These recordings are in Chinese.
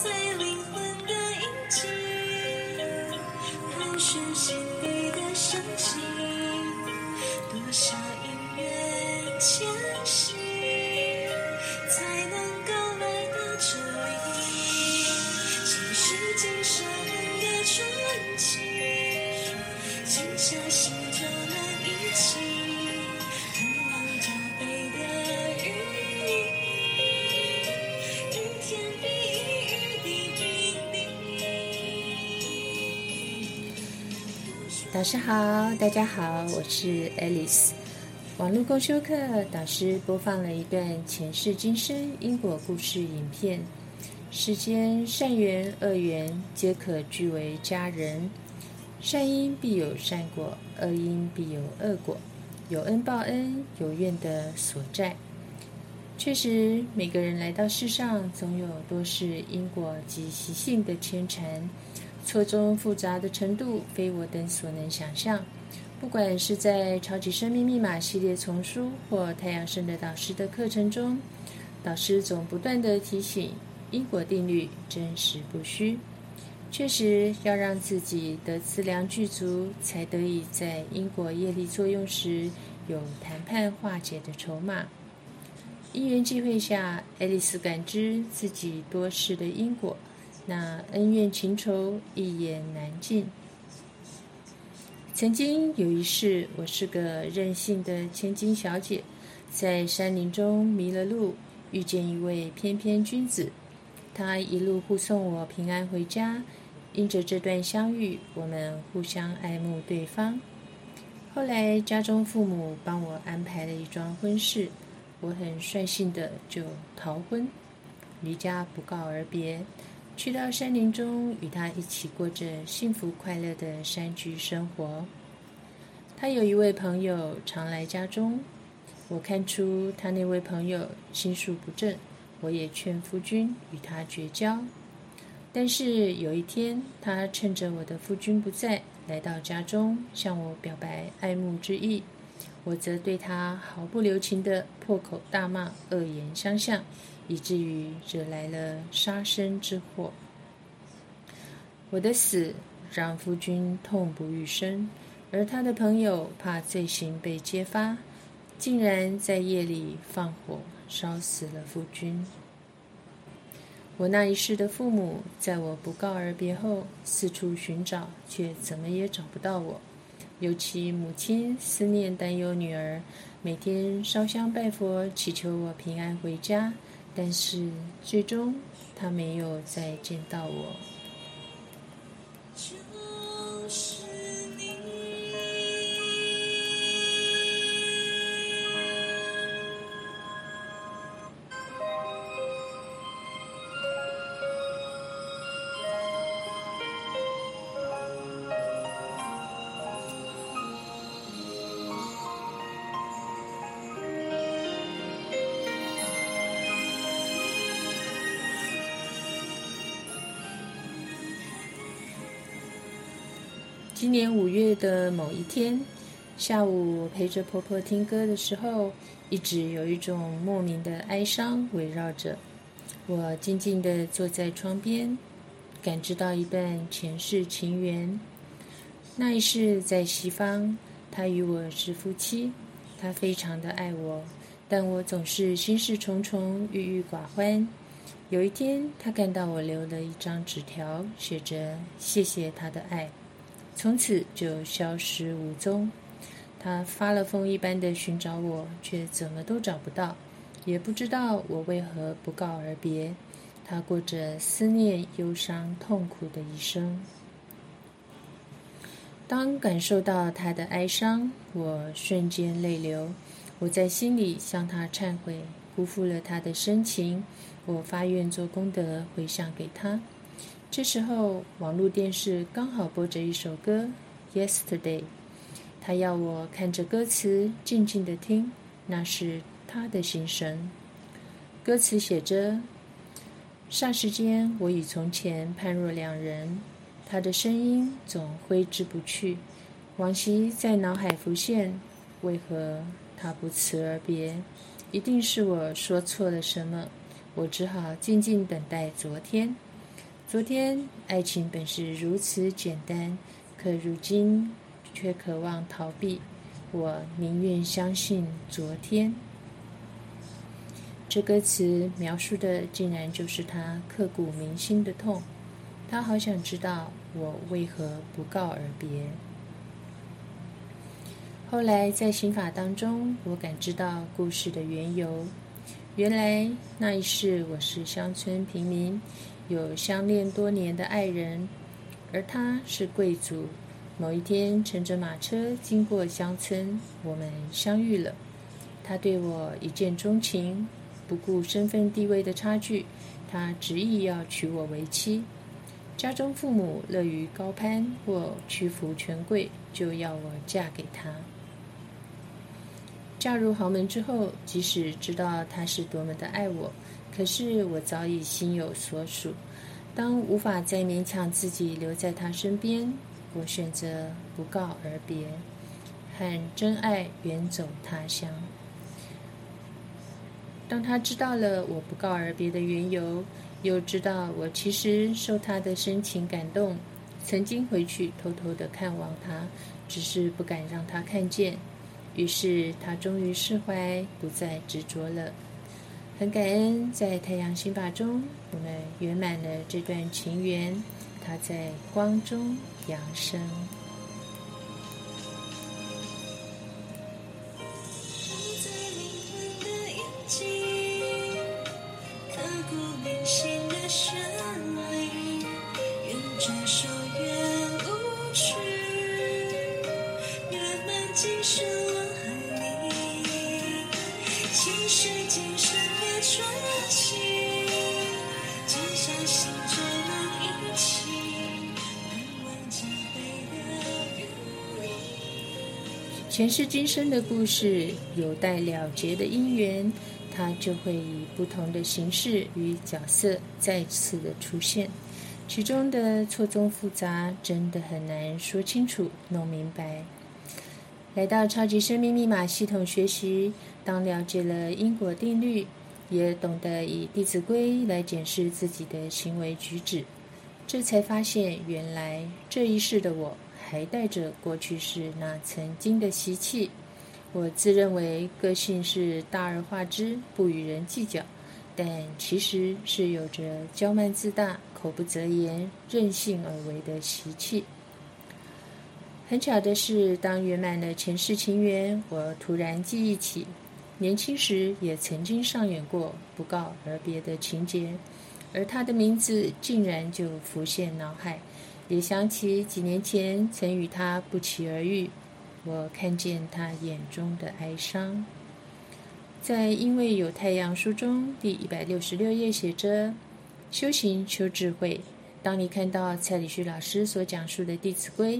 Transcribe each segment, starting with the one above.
在灵魂的印记，盘旋心底的伤心，多少因缘牵系，才能够来到这里。前世今生的传奇，静下心导师好，大家好，我是 Alice。网络公修课导师播放了一段前世今生因果故事影片。世间善缘恶缘皆可聚为家人，善因必有善果，恶因必有恶果，有恩报恩，有怨的所在。确实，每个人来到世上，总有多是因果及习性的牵缠，错综复杂的程度，非我等所能想象。不管是在《超级生命密码》系列丛书，或太阳神的导师的课程中，导师总不断的提醒。因果定律真实不虚，确实要让自己的资粮具足，才得以在因果业力作用时有谈判化解的筹码。因缘际会下，爱丽丝感知自己多事的因果，那恩怨情仇一言难尽。曾经有一世，我是个任性的千金小姐，在山林中迷了路，遇见一位翩翩君子。他一路护送我平安回家，因着这段相遇，我们互相爱慕对方。后来家中父母帮我安排了一桩婚事，我很率性的就逃婚，离家不告而别，去到山林中与他一起过着幸福快乐的山居生活。他有一位朋友常来家中，我看出他那位朋友心术不正。我也劝夫君与他绝交，但是有一天，他趁着我的夫君不在，来到家中向我表白爱慕之意，我则对他毫不留情的破口大骂，恶言相向，以至于惹来了杀身之祸。我的死让夫君痛不欲生，而他的朋友怕罪行被揭发，竟然在夜里放火。烧死了夫君。我那一世的父母，在我不告而别后，四处寻找，却怎么也找不到我。尤其母亲思念担忧女儿，每天烧香拜佛，祈求我平安回家。但是最终，他没有再见到我。今年五月的某一天下午，陪着婆婆听歌的时候，一直有一种莫名的哀伤围绕着我。静静地坐在窗边，感知到一段前世情缘。那一世在西方，他与我是夫妻，他非常的爱我，但我总是心事重重，郁郁寡欢。有一天，他看到我留了一张纸条，写着“谢谢他的爱”。从此就消失无踪。他发了疯一般的寻找我，却怎么都找不到，也不知道我为何不告而别。他过着思念、忧伤、痛苦的一生。当感受到他的哀伤，我瞬间泪流。我在心里向他忏悔，辜负了他的深情。我发愿做功德，回向给他。这时候，网络电视刚好播着一首歌《Yesterday》，他要我看着歌词，静静的听，那是他的心声。歌词写着：“霎时间，我与从前判若两人。”他的声音总挥之不去，往昔在脑海浮现。为何他不辞而别？一定是我说错了什么。我只好静静等待昨天。昨天爱情本是如此简单，可如今却渴望逃避。我宁愿相信昨天。这歌词描述的竟然就是他刻骨铭心的痛。他好想知道我为何不告而别。后来在刑法当中，我感知到故事的缘由。原来那一世我是乡村平民，有相恋多年的爱人，而他是贵族。某一天乘着马车经过乡村，我们相遇了。他对我一见钟情，不顾身份地位的差距，他执意要娶我为妻。家中父母乐于高攀或屈服权贵，就要我嫁给他。嫁入豪门之后，即使知道他是多么的爱我，可是我早已心有所属。当无法再勉强自己留在他身边，我选择不告而别，和真爱远走他乡。当他知道了我不告而别的缘由，又知道我其实受他的深情感动，曾经回去偷偷的看望他，只是不敢让他看见。于是他终于释怀，不再执着了。很感恩，在太阳星法中，我们圆满了这段情缘。他在光中扬升。前世今生的故事有待了结的因缘，它就会以不同的形式与角色再次的出现，其中的错综复杂，真的很难说清楚、弄明白。来到超级生命密码系统学习，当了解了因果定律，也懂得以《弟子规》来检视自己的行为举止，这才发现，原来这一世的我。还带着过去式那曾经的习气，我自认为个性是大而化之，不与人计较，但其实是有着骄慢自大、口不择言、任性而为的习气。很巧的是，当圆满了前世情缘，我突然记忆起，年轻时也曾经上演过不告而别的情节，而他的名字竟然就浮现脑海。也想起几年前曾与他不期而遇，我看见他眼中的哀伤。在《因为有太阳》书中第一百六十六页写着：“修行求智慧。”当你看到蔡礼旭老师所讲述的《弟子规》，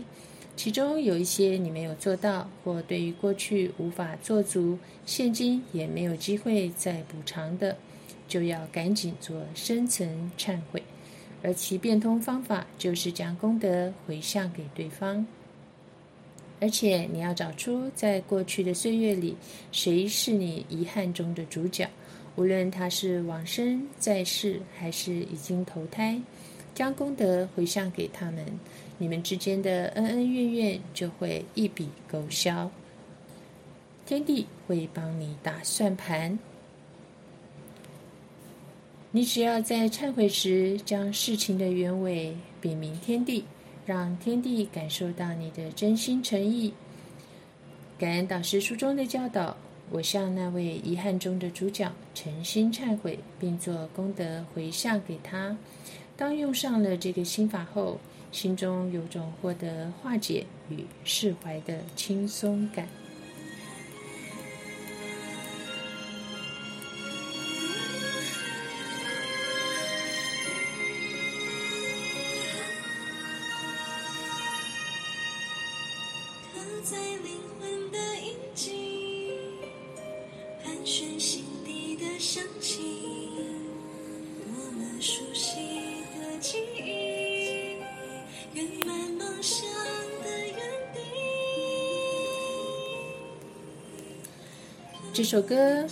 其中有一些你没有做到，或对于过去无法做足，现今也没有机会再补偿的，就要赶紧做深层忏悔。而其变通方法就是将功德回向给对方，而且你要找出在过去的岁月里，谁是你遗憾中的主角，无论他是往生在世还是已经投胎，将功德回向给他们，你们之间的恩恩怨怨就会一笔勾销，天地会帮你打算盘。你只要在忏悔时将事情的原委禀明天地，让天地感受到你的真心诚意。感恩导师书中的教导，我向那位遗憾中的主角诚心忏悔，并做功德回向给他。当用上了这个心法后，心中有种获得化解与释怀的轻松感。这首歌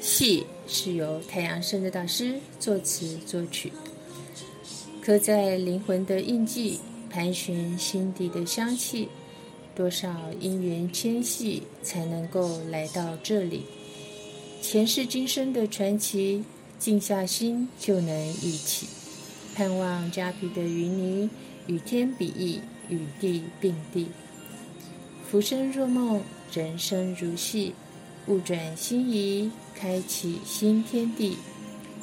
戏是由太阳升的导师作词作曲。刻在灵魂的印记，盘旋心底的香气。多少因缘牵系，才能够来到这里？前世今生的传奇，静下心就能忆起。盼望加皮的云泥，与天比翼，与地并蒂。浮生若梦，人生如戏，物转星移，开启新天地。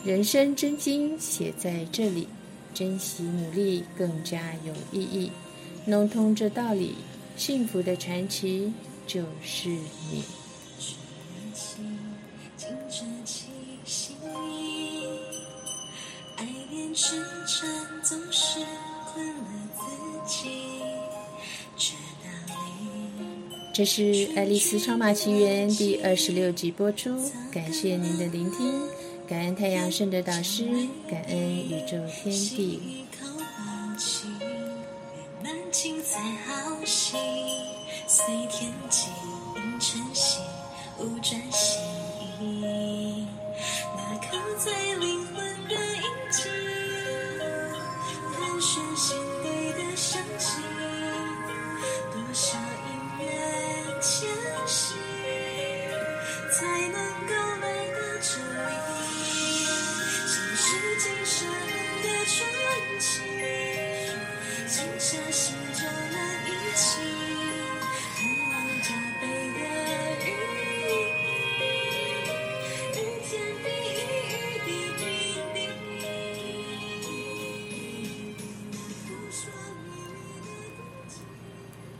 人生真经写在这里，珍惜努力更加有意义。弄通这道理。幸福的传奇就是你。痴缠总是困了自己这是《爱丽丝超马奇缘》第二十六集播出，感谢您的聆听，感恩太阳圣的导师，感恩宇宙天地。随天际传奇。静下心就能一起。